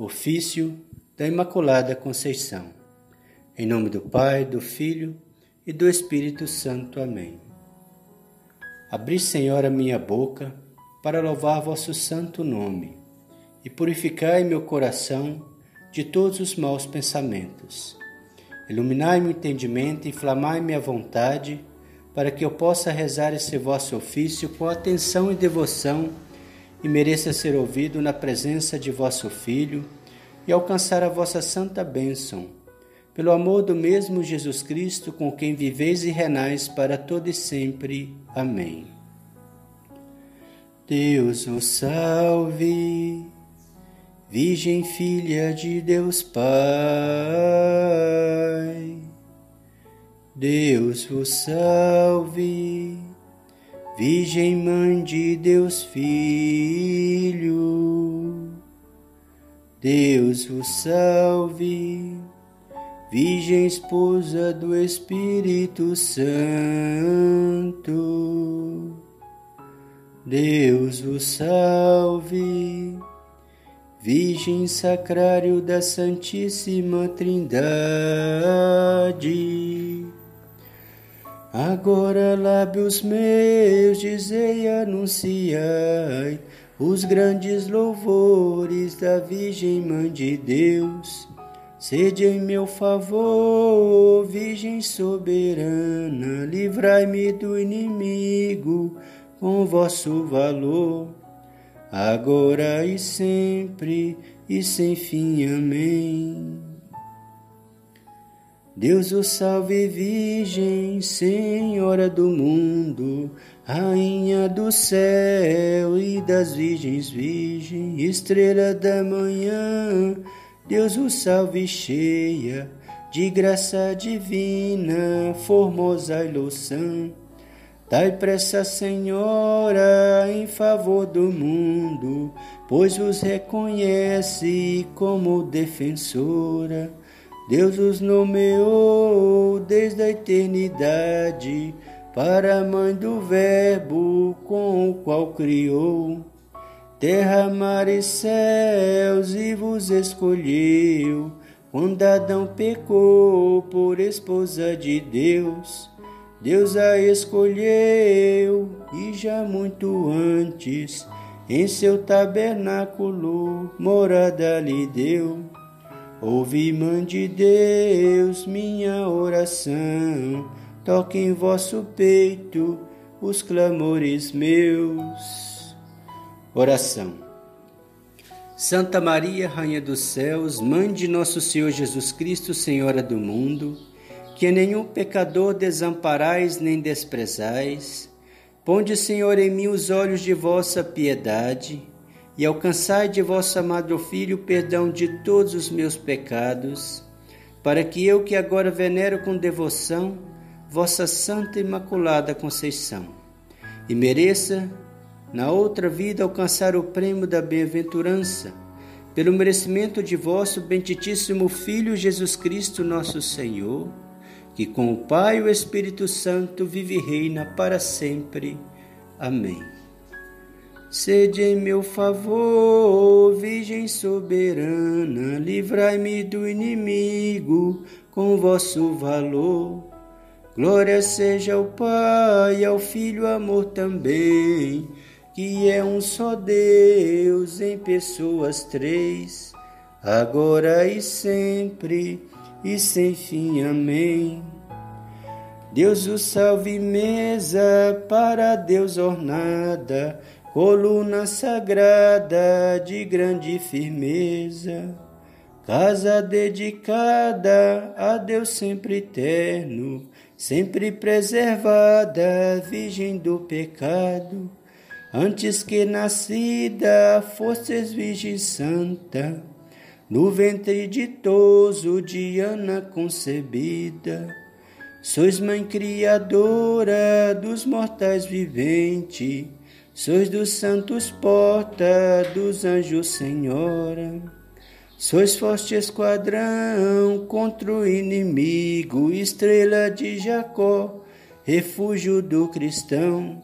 Ofício da Imaculada Conceição. Em nome do Pai, do Filho e do Espírito Santo. Amém. Abri, Senhor, a minha boca para louvar vosso santo nome e purificai meu coração de todos os maus pensamentos. Iluminai meu entendimento e inflamai minha vontade para que eu possa rezar esse vosso ofício com atenção e devoção e mereça ser ouvido na presença de vosso Filho e alcançar a vossa santa bênção, pelo amor do mesmo Jesus Cristo, com quem viveis e renais para todo e sempre. Amém. Deus o salve, Virgem Filha de Deus Pai. Deus vos salve, Virgem Mãe de Deus Filho, Deus vos salve, Virgem Esposa do Espírito Santo, Deus vos salve, Virgem Sacrário da Santíssima Trindade. Agora, lábios meus, dizei anunciai os grandes louvores da Virgem Mãe de Deus. Sede em meu favor, Virgem soberana, livrai-me do inimigo com vosso valor, agora e sempre e sem fim. Amém. Deus o salve, Virgem, Senhora do mundo, Rainha do céu e das virgens, Virgem, Estrela da manhã. Deus o salve, cheia de graça divina, formosa e louçã. Dai pressa, Senhora, em favor do mundo, pois os reconhece como defensora Deus os nomeou desde a eternidade para a mãe do Verbo com o qual criou terra, mar e céus e vos escolheu quando Adão pecou por esposa de Deus. Deus a escolheu e já muito antes em seu tabernáculo morada lhe deu. Ouvi, Mãe de Deus, minha oração, toque em vosso peito os clamores meus. Oração. Santa Maria, Rainha dos Céus, Mãe de nosso Senhor Jesus Cristo, Senhora do mundo, que nenhum pecador desamparais nem desprezais, ponde, Senhor, em mim os olhos de vossa piedade e alcançai de vosso amado Filho o perdão de todos os meus pecados, para que eu, que agora venero com devoção vossa Santa Imaculada Conceição, e mereça, na outra vida, alcançar o prêmio da bem-aventurança, pelo merecimento de vosso benditíssimo Filho Jesus Cristo, nosso Senhor, que com o Pai e o Espírito Santo vive e reina para sempre. Amém. Sede em meu favor, Virgem soberana, livrai-me do inimigo com vosso valor. Glória seja ao Pai, ao Filho, amor também, que é um só Deus em pessoas três, agora e sempre e sem fim. Amém. Deus o salve, mesa para Deus ornada coluna sagrada de grande firmeza, casa dedicada a Deus sempre eterno, sempre preservada, virgem do pecado. Antes que nascida, fostes virgem santa, no ventre ditoso de Ana concebida. Sois mãe criadora dos mortais viventes, Sois dos santos porta, dos anjos senhora. Sois forte esquadrão contra o inimigo, estrela de Jacó, refúgio do cristão.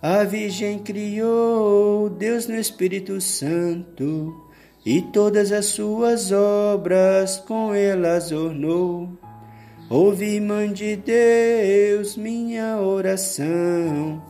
A Virgem criou Deus no Espírito Santo, e todas as suas obras com elas ornou. Ouve, Mãe de Deus, minha oração,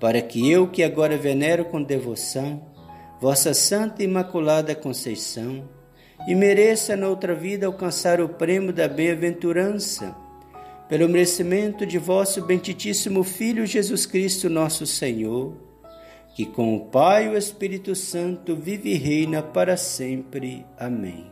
para que eu, que agora venero com devoção vossa Santa Imaculada Conceição, e mereça noutra vida alcançar o prêmio da bem-aventurança, pelo merecimento de vosso benditíssimo Filho Jesus Cristo, nosso Senhor que com o Pai e o Espírito Santo vive e reina para sempre. Amém.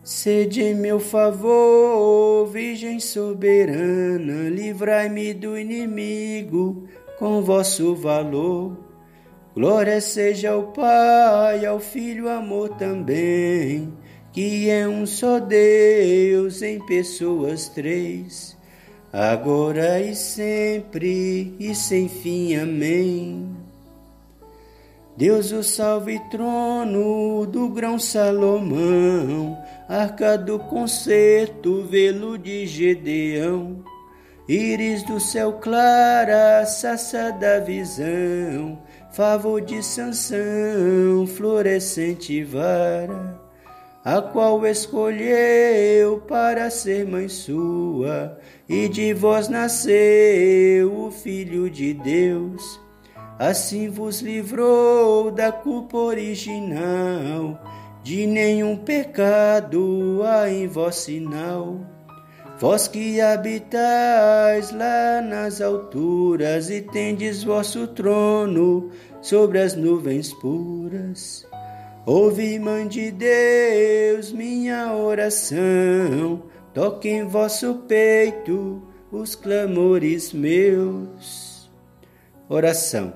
Sede em meu favor, Virgem soberana, livrai-me do inimigo com vosso valor. Glória seja ao Pai, ao Filho, amor também, que é um só Deus em pessoas três, agora e sempre e sem fim. Amém. Deus o salve trono do grão Salomão, arca do concerto, velo de Gedeão, íris do céu clara, saça da visão, favor de Sansão, florescente vara, a qual escolheu para ser mãe sua, e de vós nasceu o Filho de Deus assim vos livrou da culpa original, de nenhum pecado há em vós sinal. Vós que habitais lá nas alturas e tendes vosso trono sobre as nuvens puras. Ouve, Mãe de Deus, minha oração, toque em vosso peito os clamores meus. Oração.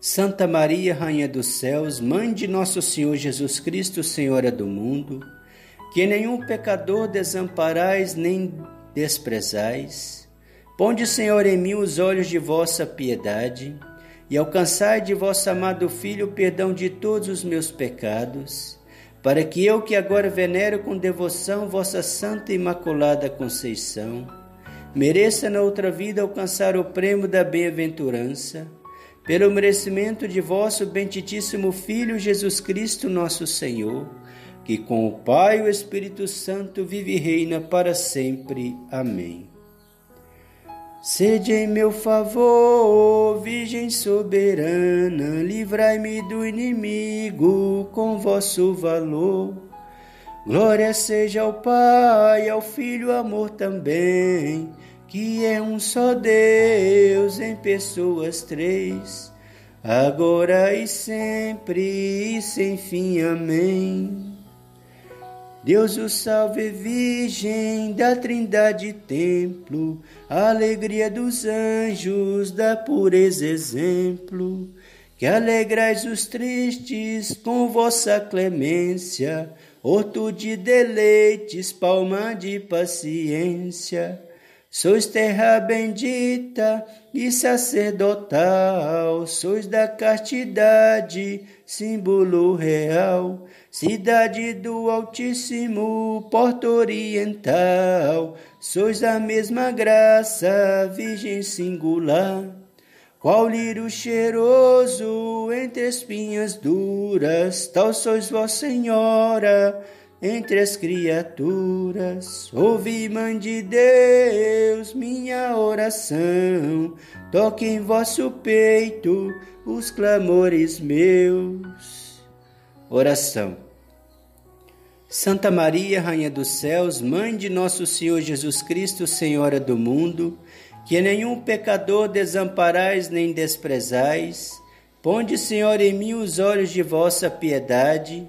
Santa Maria, Rainha dos Céus, Mãe de Nosso Senhor Jesus Cristo, Senhora do mundo, que nenhum pecador desamparais nem desprezais, ponde, Senhor, em mim os olhos de vossa piedade e alcançai de vosso amado Filho o perdão de todos os meus pecados, para que eu, que agora venero com devoção vossa Santa e Imaculada Conceição, mereça na outra vida alcançar o prêmio da bem-aventurança pelo merecimento de vosso benditíssimo Filho Jesus Cristo, nosso Senhor, que com o Pai e o Espírito Santo vive e reina para sempre. Amém. Sede em meu favor, Virgem soberana, livrai-me do inimigo com vosso valor. Glória seja ao Pai, ao Filho, amor também que é um só Deus em pessoas três, agora e sempre e sem fim. Amém. Deus o salve, Virgem da Trindade Templo, alegria dos anjos, da pureza exemplo, que alegrais os tristes com vossa clemência, horto de deleites, palma de paciência Sois terra bendita e sacerdotal, sois da castidade, símbolo real, cidade do Altíssimo, porta oriental, sois a mesma graça, virgem singular. Qual lírio cheiroso entre espinhas duras, tal sois vós, Senhora, entre as criaturas. Ouvi, Mãe de Deus, minha oração, toque em vosso peito os clamores meus. Oração. Santa Maria, Rainha dos Céus, Mãe de nosso Senhor Jesus Cristo, Senhora do mundo, que nenhum pecador desamparais nem desprezais, ponde, Senhor, em mim os olhos de vossa piedade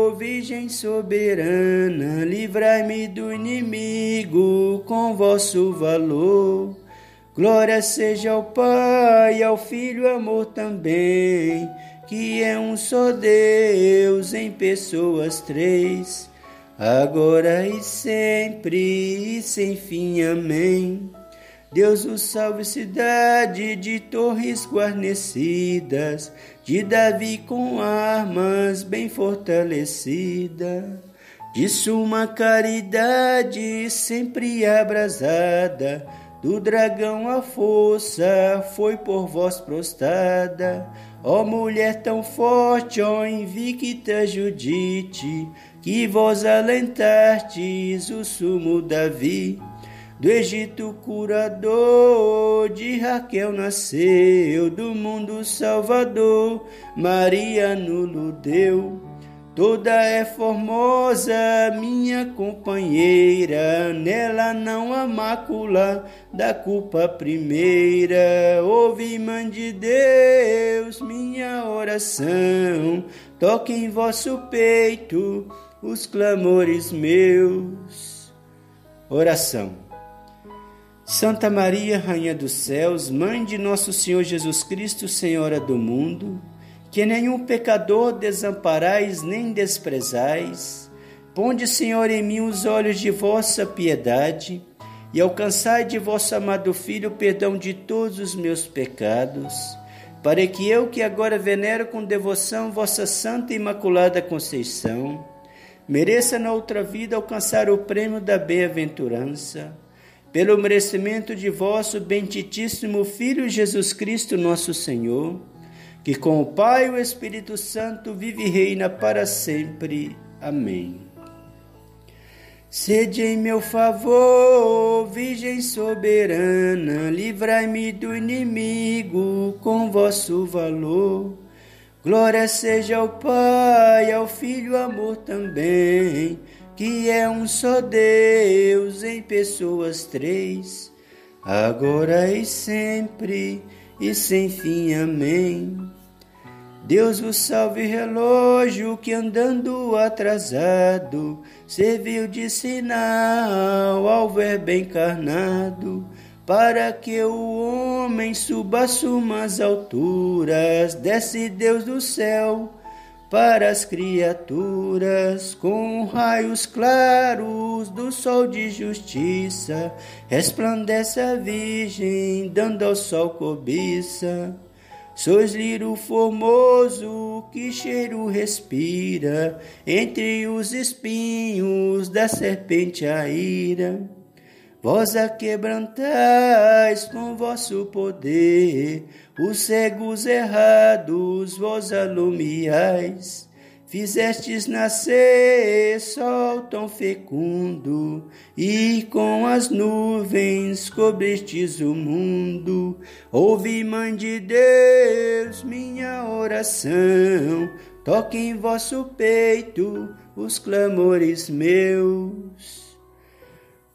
Virgem soberana, livrai-me do inimigo com vosso valor. Glória seja ao Pai, ao Filho, amor também que é um só Deus em pessoas três, agora e sempre e sem fim. Amém. Deus o salve, cidade de torres guarnecidas, de Davi com armas bem fortalecida, de suma caridade sempre abrasada, do dragão a força foi por vós prostrada Ó mulher tão forte, ó invicta Judite, que vós alentastes o sumo Davi. Do Egito curador, de Raquel nasceu, do mundo salvador, Maria nulo deu. Toda é formosa, minha companheira, nela não há mácula da culpa primeira. Ouve, mãe de Deus, minha oração, toque em vosso peito os clamores meus. Oração. Santa Maria, Rainha dos Céus, Mãe de nosso Senhor Jesus Cristo, Senhora do mundo, que nenhum pecador desamparais nem desprezais. Ponde, Senhor, em mim os olhos de vossa piedade e alcançai de vosso amado Filho o perdão de todos os meus pecados, para que eu, que agora venero com devoção vossa Santa e Imaculada Conceição, mereça na outra vida alcançar o prêmio da bem-aventurança, pelo merecimento de vosso benditíssimo Filho Jesus Cristo, nosso Senhor que com o Pai e o Espírito Santo vive e reina para sempre. Amém. Sede em meu favor, Virgem soberana, livrai-me do inimigo com vosso valor. Glória seja ao Pai, ao Filho, amor também, que é um só Deus em pessoas três, agora e sempre e sem fim. Amém. Deus vos salve, relógio que andando atrasado serviu de sinal ao Verbo encarnado, para que o homem suba sumas alturas, desce Deus do céu para as criaturas, com raios claros do sol de justiça, resplandece a Virgem, dando ao sol cobiça. Sois lírio formoso que cheiro respira, entre os espinhos da serpente a ira. Vós a quebrantais com vosso poder, os cegos errados vós alumiais. Fizestes nascer sol tão fecundo, e com as nuvens cobristes o mundo. Ouve, Mãe de Deus, minha oração, toque em vosso peito os clamores meus.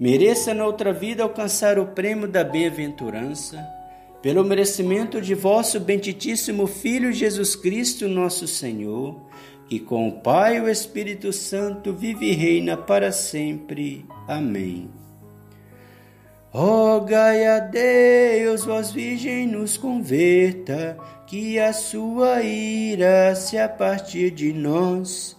mereça na outra vida alcançar o prêmio da bem-aventurança, pelo merecimento de vosso benditíssimo Filho Jesus Cristo, nosso Senhor, que com o Pai e o Espírito Santo vive e reina para sempre. Amém. Rogai a Deus, vós Virgem, nos converta, que a sua ira se a partir de nós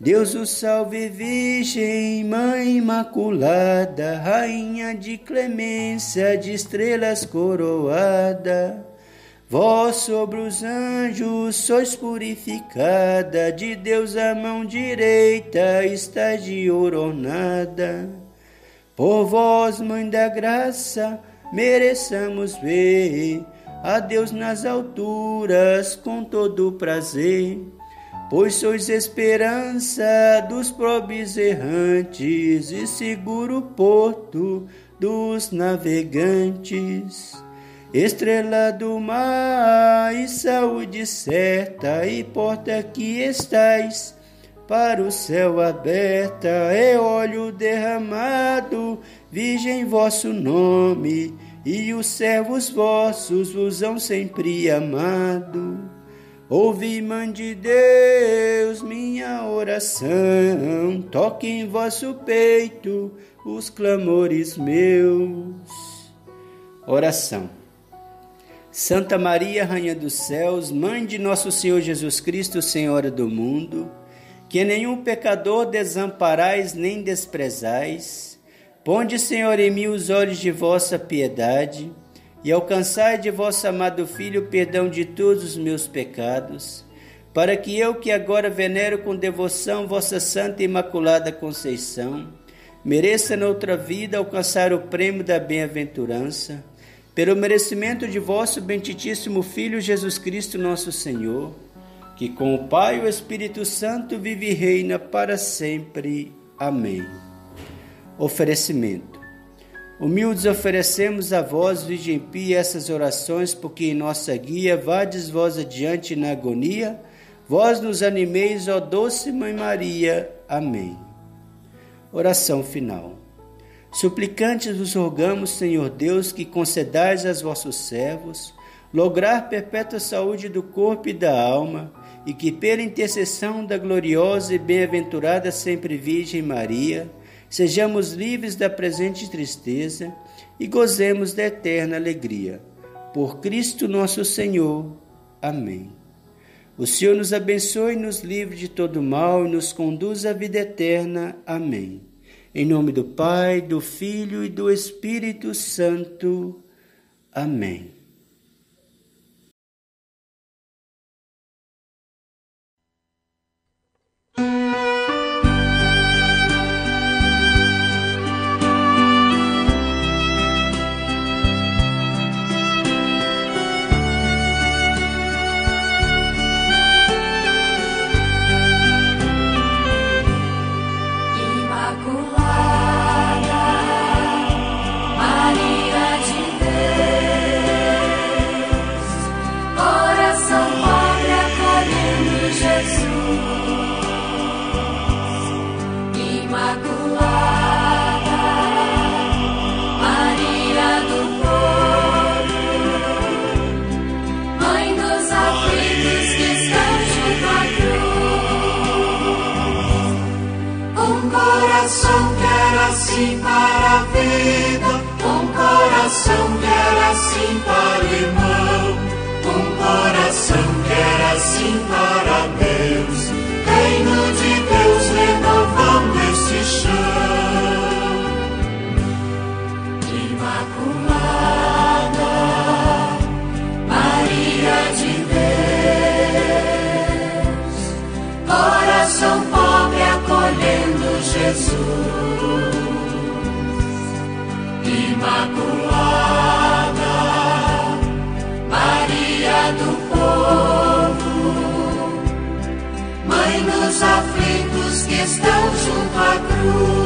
Deus o salve, Virgem, Mãe Imaculada, Rainha de clemência, de estrelas coroada. Vós sobre os anjos sois purificada, de Deus a mão direita está de ouro ornada. Por vós, Mãe da Graça, mereçamos ver a Deus nas alturas com todo prazer pois sois esperança dos pobres errantes e seguro porto dos navegantes. Estrela do mar e saúde certa, e porta que estais para o céu aberta, é óleo derramado, Virgem vosso nome, e os servos vossos vos hão sempre amado. Ouvi, mãe de Deus, minha oração, toque em vosso peito os clamores meus. Oração. Santa Maria, Rainha dos Céus, Mãe de nosso Senhor Jesus Cristo, Senhora do mundo, que nenhum pecador desamparais nem desprezais, ponde, Senhor, em mim os olhos de vossa piedade e alcançai de vosso amado Filho perdão de todos os meus pecados, para que eu, que agora venero com devoção vossa Santa e Imaculada Conceição, mereça noutra vida alcançar o prêmio da bem-aventurança, pelo merecimento de vosso benditíssimo Filho Jesus Cristo, nosso Senhor, que com o Pai e o Espírito Santo vive e reina para sempre. Amém. Oferecimento. Humildes oferecemos a vós, Virgem Pia, essas orações, porque em nossa guia vades vós adiante na agonia, vós nos animeis, ó doce Mãe Maria. Amém. Oração final. Suplicantes vos rogamos, Senhor Deus, que concedais aos vossos servos lograr perpétua saúde do corpo e da alma, e que pela intercessão da gloriosa e bem-aventurada sempre Virgem Maria, sejamos livres da presente tristeza e gozemos da eterna alegria. Por Cristo nosso Senhor. Amém. O Senhor nos abençoe, nos livre de todo mal e nos conduz à vida eterna. Amém. Em nome do Pai, do Filho e do Espírito Santo. Amém. Para Deus, reino de Deus renovando este chão. Imaculada, Maria de Deus, coração pobre acolhendo Jesus. Imaculada, aflitos que estão junto à cruz,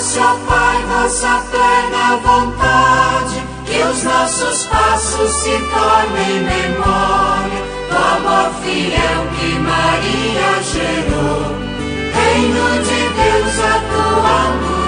Faça-se, ó Pai, vossa plena vontade, que os nossos passos se tornem memória do amor fiel que Maria gerou. Reino de Deus atuando